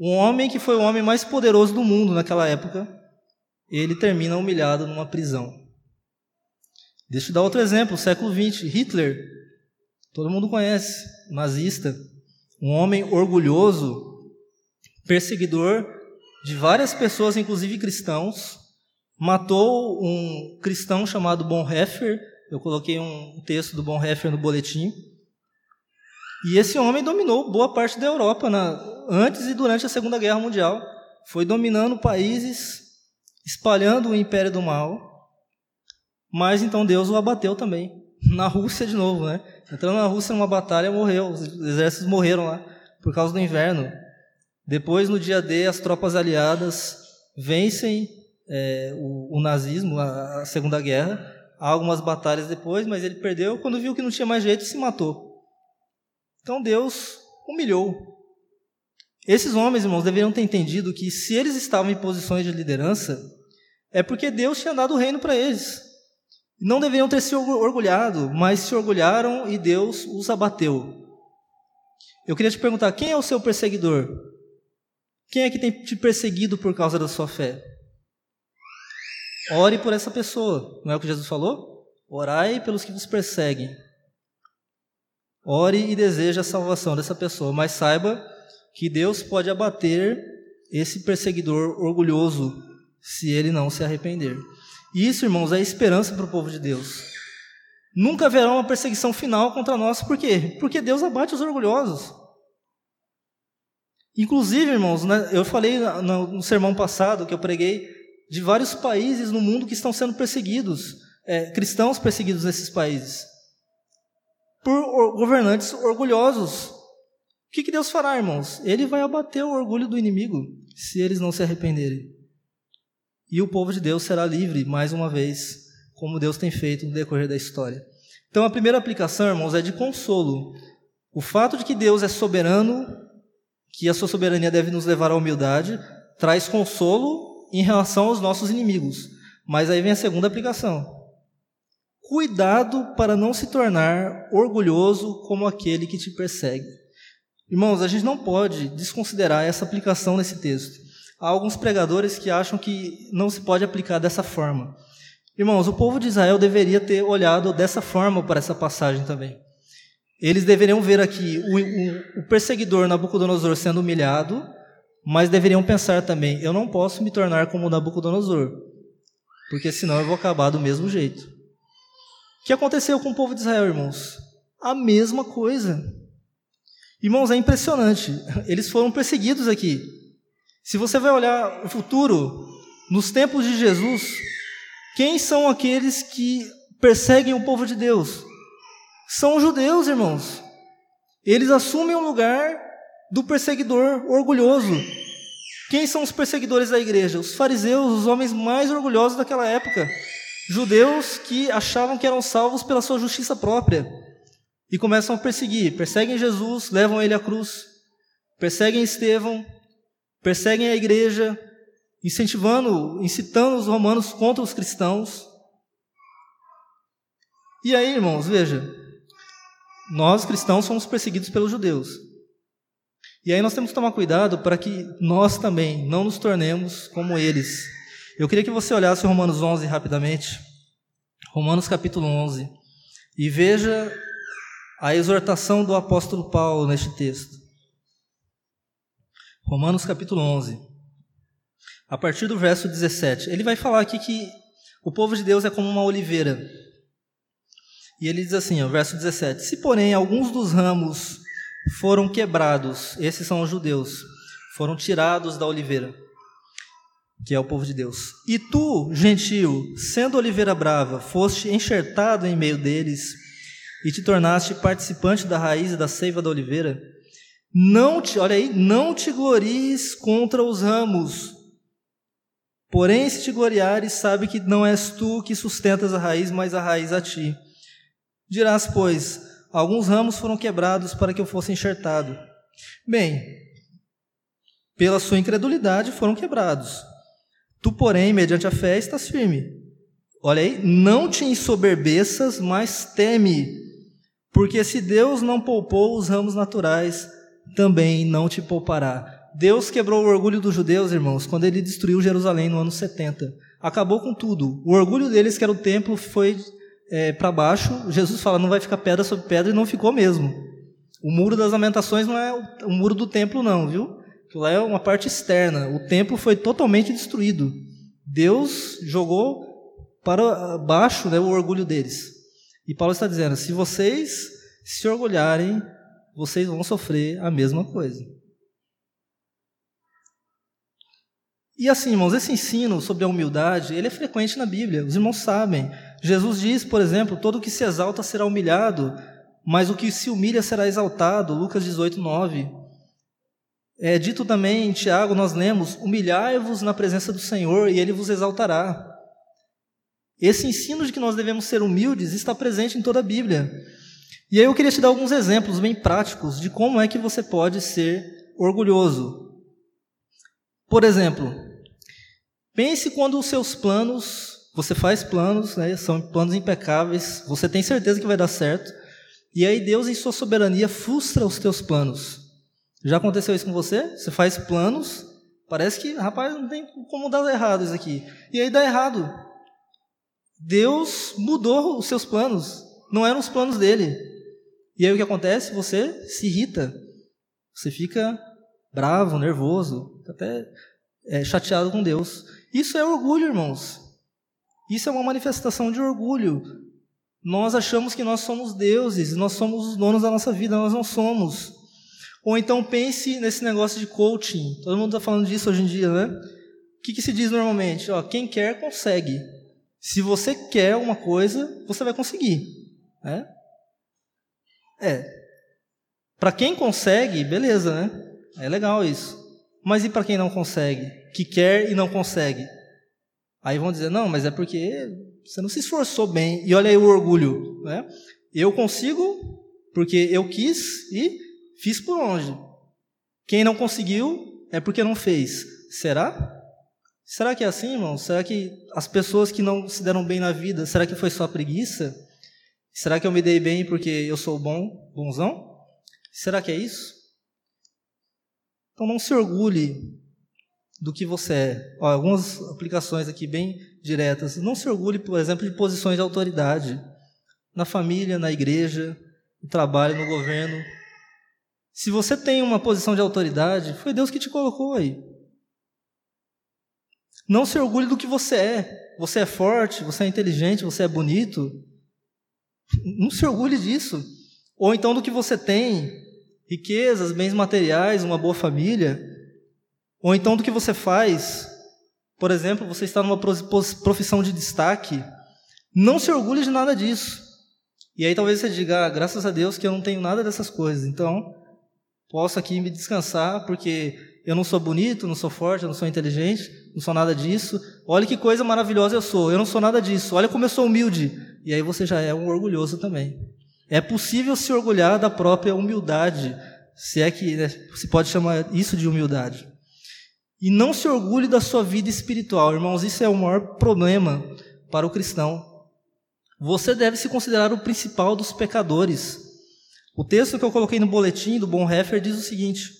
Speaker 1: Um homem que foi o homem mais poderoso do mundo naquela época, ele termina humilhado numa prisão. Deixa eu dar outro exemplo, século XX, Hitler, todo mundo conhece, nazista, um homem orgulhoso, perseguidor de várias pessoas, inclusive cristãos, matou um cristão chamado Bonhoeffer, eu coloquei um texto do Bonhoeffer no boletim, e esse homem dominou boa parte da Europa na, antes e durante a Segunda Guerra Mundial. Foi dominando países, espalhando o império do mal. Mas então Deus o abateu também. Na Rússia de novo, né? Entrando na Rússia numa batalha, morreu. Os exércitos morreram lá por causa do inverno. Depois, no dia D, as tropas aliadas vencem é, o, o, nazismo, a, a Segunda Guerra. Há algumas batalhas depois, mas ele perdeu. Quando viu que não tinha mais jeito, se matou. Então Deus humilhou. Esses homens, irmãos, deveriam ter entendido que se eles estavam em posições de liderança, é porque Deus tinha dado o reino para eles. Não deveriam ter se orgulhado, mas se orgulharam e Deus os abateu. Eu queria te perguntar: quem é o seu perseguidor? Quem é que tem te perseguido por causa da sua fé? Ore por essa pessoa, não é o que Jesus falou? Orai pelos que vos perseguem. Ore e deseje a salvação dessa pessoa, mas saiba que Deus pode abater esse perseguidor orgulhoso se ele não se arrepender. Isso, irmãos, é esperança para o povo de Deus. Nunca haverá uma perseguição final contra nós, por quê? Porque Deus abate os orgulhosos. Inclusive, irmãos, né, eu falei no sermão passado que eu preguei de vários países no mundo que estão sendo perseguidos, é, cristãos perseguidos nesses países por governantes orgulhosos. O que, que Deus fará, irmãos? Ele vai abater o orgulho do inimigo se eles não se arrependerem. E o povo de Deus será livre, mais uma vez, como Deus tem feito no decorrer da história. Então, a primeira aplicação, irmãos, é de consolo. O fato de que Deus é soberano, que a sua soberania deve nos levar à humildade, traz consolo em relação aos nossos inimigos. Mas aí vem a segunda aplicação. Cuidado para não se tornar orgulhoso como aquele que te persegue. Irmãos, a gente não pode desconsiderar essa aplicação nesse texto. Há alguns pregadores que acham que não se pode aplicar dessa forma. Irmãos, o povo de Israel deveria ter olhado dessa forma para essa passagem também. Eles deveriam ver aqui o, o, o perseguidor Nabucodonosor sendo humilhado, mas deveriam pensar também: eu não posso me tornar como Nabucodonosor, porque senão eu vou acabar do mesmo jeito. O que aconteceu com o povo de Israel, irmãos? A mesma coisa. Irmãos, é impressionante. Eles foram perseguidos aqui. Se você vai olhar o futuro, nos tempos de Jesus, quem são aqueles que perseguem o povo de Deus? São os judeus, irmãos. Eles assumem o lugar do perseguidor orgulhoso. Quem são os perseguidores da igreja? Os fariseus, os homens mais orgulhosos daquela época. Judeus que achavam que eram salvos pela sua justiça própria e começam a perseguir. Perseguem Jesus, levam ele à cruz, perseguem Estevão, perseguem a igreja, incentivando, incitando os romanos contra os cristãos. E aí, irmãos, veja, nós cristãos somos perseguidos pelos judeus. E aí nós temos que tomar cuidado para que nós também não nos tornemos como eles. Eu queria que você olhasse Romanos 11 rapidamente. Romanos capítulo 11. E veja a exortação do apóstolo Paulo neste texto. Romanos capítulo 11. A partir do verso 17. Ele vai falar aqui que o povo de Deus é como uma oliveira. E ele diz assim, ó, verso 17: Se, porém, alguns dos ramos foram quebrados, esses são os judeus, foram tirados da oliveira, que é o povo de Deus. E tu, gentio, sendo oliveira brava, foste enxertado em meio deles e te tornaste participante da raiz e da seiva da oliveira, não te, olha aí, não te glories contra os ramos. Porém, se te gloriares, sabe que não és tu que sustentas a raiz, mas a raiz a ti. Dirás, pois, alguns ramos foram quebrados para que eu fosse enxertado. Bem, pela sua incredulidade foram quebrados. Tu, porém, mediante a fé, estás firme. Olha aí, não te ensoberbeças, mas teme, porque se Deus não poupou os ramos naturais, também não te poupará. Deus quebrou o orgulho dos judeus, irmãos, quando ele destruiu Jerusalém no ano 70. Acabou com tudo. O orgulho deles, que era o templo, foi é, para baixo. Jesus fala, não vai ficar pedra sobre pedra, e não ficou mesmo. O muro das lamentações não é o muro do templo, não, viu? Lá é uma parte externa. O templo foi totalmente destruído. Deus jogou para baixo né, o orgulho deles. E Paulo está dizendo: se vocês se orgulharem, vocês vão sofrer a mesma coisa. E assim, irmãos, esse ensino sobre a humildade, ele é frequente na Bíblia. Os irmãos sabem. Jesus diz, por exemplo, todo o que se exalta será humilhado, mas o que se humilha será exaltado. Lucas 18, 9. É dito também em Tiago, nós lemos: humilhai-vos na presença do Senhor e ele vos exaltará. Esse ensino de que nós devemos ser humildes está presente em toda a Bíblia. E aí eu queria te dar alguns exemplos bem práticos de como é que você pode ser orgulhoso. Por exemplo, pense quando os seus planos, você faz planos, né, são planos impecáveis, você tem certeza que vai dar certo, e aí Deus, em sua soberania, frustra os teus planos. Já aconteceu isso com você? Você faz planos, parece que, rapaz, não tem como dar errado isso aqui. E aí dá errado. Deus mudou os seus planos, não eram os planos dele. E aí o que acontece? Você se irrita, você fica bravo, nervoso, até é, chateado com Deus. Isso é orgulho, irmãos. Isso é uma manifestação de orgulho. Nós achamos que nós somos deuses, nós somos os donos da nossa vida, nós não somos. Ou então pense nesse negócio de coaching. Todo mundo está falando disso hoje em dia, né? O que, que se diz normalmente? Ó, quem quer, consegue. Se você quer uma coisa, você vai conseguir. Né? É. Para quem consegue, beleza, né? É legal isso. Mas e para quem não consegue? Que quer e não consegue? Aí vão dizer, não, mas é porque você não se esforçou bem. E olha aí o orgulho. Né? Eu consigo porque eu quis e Fiz por onde? Quem não conseguiu é porque não fez. Será? Será que é assim, irmão? Será que as pessoas que não se deram bem na vida, será que foi só preguiça? Será que eu me dei bem porque eu sou bom, bonzão? Será que é isso? Então não se orgulhe do que você é. Ó, algumas aplicações aqui bem diretas. Não se orgulhe, por exemplo, de posições de autoridade na família, na igreja, no trabalho, no governo, se você tem uma posição de autoridade, foi Deus que te colocou aí. Não se orgulhe do que você é. Você é forte, você é inteligente, você é bonito. Não se orgulhe disso. Ou então do que você tem, riquezas, bens materiais, uma boa família. Ou então do que você faz. Por exemplo, você está numa profissão de destaque. Não se orgulhe de nada disso. E aí talvez você diga, ah, graças a Deus que eu não tenho nada dessas coisas. Então, posso aqui me descansar, porque eu não sou bonito, não sou forte, não sou inteligente, não sou nada disso. Olha que coisa maravilhosa eu sou, eu não sou nada disso. Olha como eu sou humilde. E aí você já é um orgulhoso também. É possível se orgulhar da própria humildade, se é que né, se pode chamar isso de humildade. E não se orgulhe da sua vida espiritual, irmãos, isso é o maior problema para o cristão. Você deve se considerar o principal dos pecadores. O texto que eu coloquei no boletim do Bonhoeffer diz o seguinte: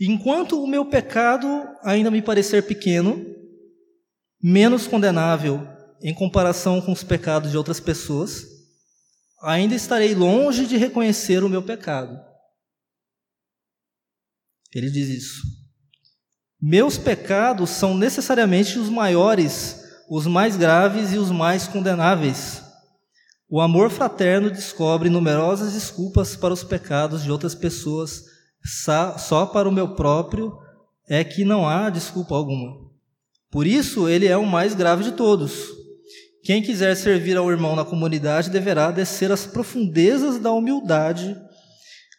Speaker 1: Enquanto o meu pecado ainda me parecer pequeno, menos condenável em comparação com os pecados de outras pessoas, ainda estarei longe de reconhecer o meu pecado. Ele diz isso. Meus pecados são necessariamente os maiores, os mais graves e os mais condenáveis. O amor fraterno descobre numerosas desculpas para os pecados de outras pessoas só para o meu próprio é que não há desculpa alguma. Por isso, ele é o mais grave de todos. Quem quiser servir ao irmão na comunidade deverá descer às profundezas da humildade.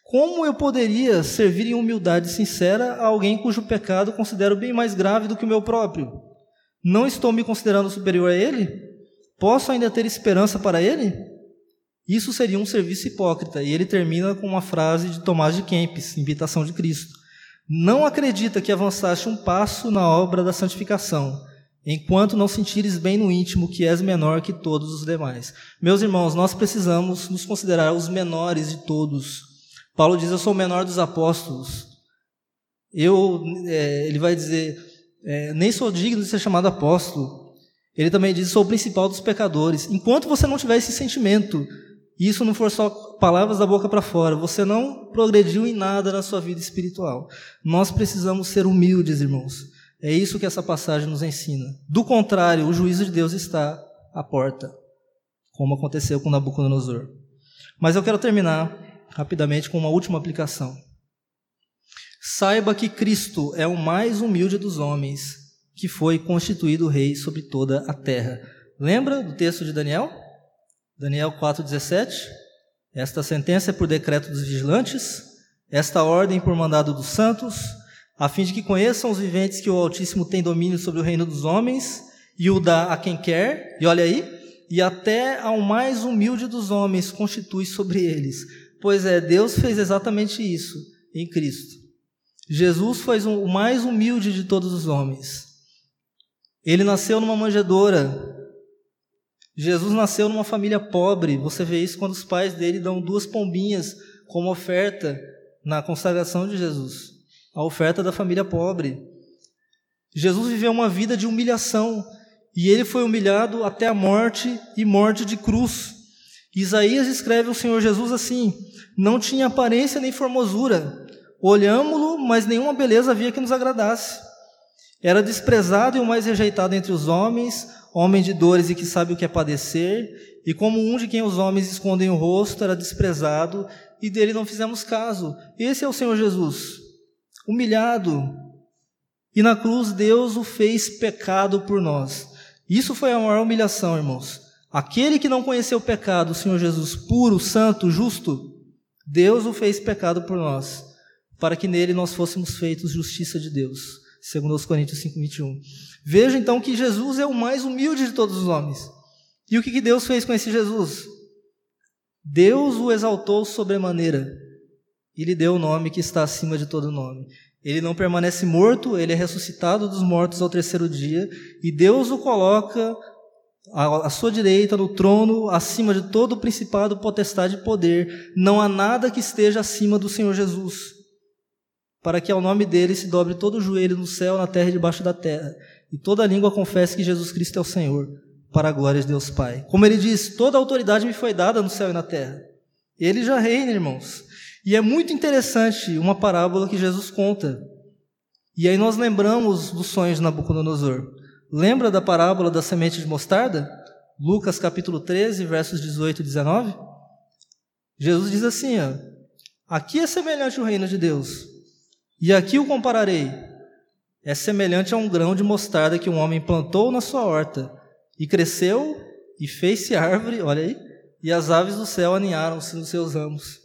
Speaker 1: Como eu poderia servir em humildade sincera a alguém cujo pecado considero bem mais grave do que o meu próprio? Não estou me considerando superior a ele? Posso ainda ter esperança para ele? Isso seria um serviço hipócrita. E ele termina com uma frase de Tomás de Kempis, Invitação de Cristo. Não acredita que avançaste um passo na obra da santificação, enquanto não sentires bem no íntimo que és menor que todos os demais. Meus irmãos, nós precisamos nos considerar os menores de todos. Paulo diz: Eu sou o menor dos apóstolos. Eu, é, ele vai dizer, é, nem sou digno de ser chamado apóstolo. Ele também diz: Sou o principal dos pecadores. Enquanto você não tiver esse sentimento e isso não for só palavras da boca para fora, você não progrediu em nada na sua vida espiritual. Nós precisamos ser humildes, irmãos. É isso que essa passagem nos ensina. Do contrário, o juízo de Deus está à porta, como aconteceu com Nabucodonosor. Mas eu quero terminar rapidamente com uma última aplicação. Saiba que Cristo é o mais humilde dos homens, que foi constituído rei sobre toda a terra. Lembra do texto de Daniel? Daniel 4,17. Esta sentença é por decreto dos vigilantes, esta ordem por mandado dos santos, a fim de que conheçam os viventes que o Altíssimo tem domínio sobre o reino dos homens e o dá a quem quer, e olha aí, e até ao mais humilde dos homens constitui sobre eles. Pois é, Deus fez exatamente isso em Cristo. Jesus foi o mais humilde de todos os homens. Ele nasceu numa manjedoura, Jesus nasceu numa família pobre. Você vê isso quando os pais dele dão duas pombinhas como oferta na consagração de Jesus. A oferta da família pobre. Jesus viveu uma vida de humilhação e ele foi humilhado até a morte e morte de cruz. Isaías escreve o Senhor Jesus assim: Não tinha aparência nem formosura. Olhámo-lo, mas nenhuma beleza havia que nos agradasse. Era desprezado e o mais rejeitado entre os homens, homem de dores e que sabe o que é padecer, e como um de quem os homens escondem o rosto, era desprezado, e dele não fizemos caso. Esse é o Senhor Jesus, humilhado. E na cruz Deus o fez pecado por nós. Isso foi a maior humilhação, irmãos. Aquele que não conheceu o pecado, o Senhor Jesus, puro, santo, justo, Deus o fez pecado por nós, para que nele nós fôssemos feitos justiça de Deus. Segundo os Coríntios 5, 21. Veja então que Jesus é o mais humilde de todos os homens. E o que Deus fez com esse Jesus? Deus o exaltou sobremaneira e lhe deu o nome que está acima de todo nome. Ele não permanece morto, ele é ressuscitado dos mortos ao terceiro dia, e Deus o coloca à, sua direita no trono, acima de todo o principado, potestade e poder. Não há nada que esteja acima do Senhor Jesus, para que ao nome dele se dobre todo o joelho no céu, na terra e debaixo da terra e toda língua confesse que Jesus Cristo é o Senhor, para a glória de Deus Pai. Como ele diz, toda autoridade me foi dada no céu e na terra. Ele já reina, irmãos. E é muito interessante uma parábola que Jesus conta. E aí nós lembramos dos sonhos de Nabucodonosor. Lembra da parábola da semente de mostarda? Lucas capítulo 13, versos 18 e 19. Jesus diz assim: ó, Aqui é semelhante o reino de Deus, e aqui o compararei é semelhante a um grão de mostarda que um homem plantou na sua horta, e cresceu e fez-se árvore, olha aí, e as aves do céu aninharam-se nos seus ramos.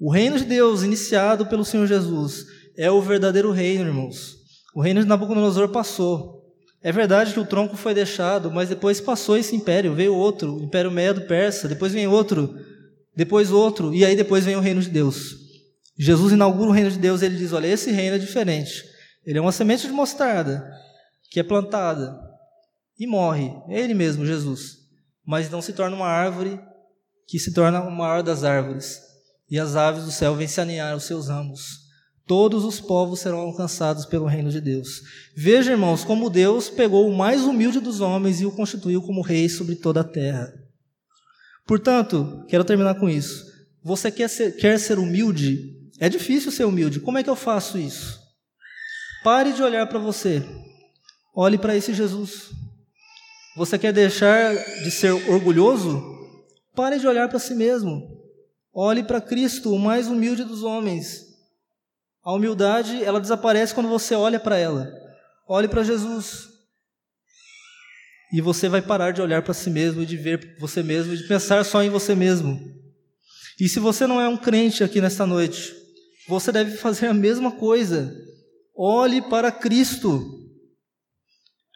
Speaker 1: O reino de Deus, iniciado pelo Senhor Jesus, é o verdadeiro reino, irmãos. O reino de Nabucodonosor passou. É verdade que o tronco foi deixado, mas depois passou esse império, veio outro, o Império Medo Persa, depois vem outro, depois outro, e aí depois vem o reino de Deus. Jesus inaugura o reino de Deus, ele diz: "Olha, esse reino é diferente. Ele é uma semente de mostarda que é plantada e morre, é ele mesmo, Jesus, mas não se torna uma árvore que se torna a maior das árvores, e as aves do céu vêm se aninhar os seus ramos. Todos os povos serão alcançados pelo reino de Deus. Veja, irmãos, como Deus pegou o mais humilde dos homens e o constituiu como rei sobre toda a terra. Portanto, quero terminar com isso. Você quer ser, quer ser humilde? É difícil ser humilde. Como é que eu faço isso? Pare de olhar para você. Olhe para esse Jesus. Você quer deixar de ser orgulhoso? Pare de olhar para si mesmo. Olhe para Cristo, o mais humilde dos homens. A humildade, ela desaparece quando você olha para ela. Olhe para Jesus. E você vai parar de olhar para si mesmo e de ver você mesmo e de pensar só em você mesmo. E se você não é um crente aqui nesta noite, você deve fazer a mesma coisa. Olhe para Cristo.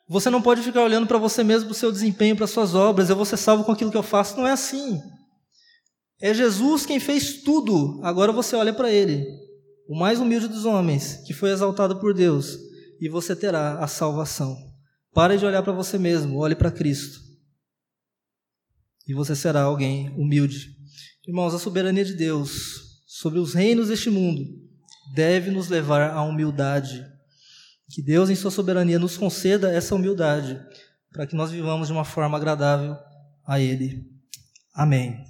Speaker 1: Você não pode ficar olhando para você mesmo, para o seu desempenho, para suas obras. Eu vou ser salvo com aquilo que eu faço. Não é assim. É Jesus quem fez tudo. Agora você olha para Ele o mais humilde dos homens, que foi exaltado por Deus, e você terá a salvação. Pare de olhar para você mesmo, olhe para Cristo. E você será alguém humilde. Irmãos, a soberania de Deus sobre os reinos deste mundo deve nos levar à humildade. Que Deus, em Sua soberania, nos conceda essa humildade, para que nós vivamos de uma forma agradável a Ele. Amém.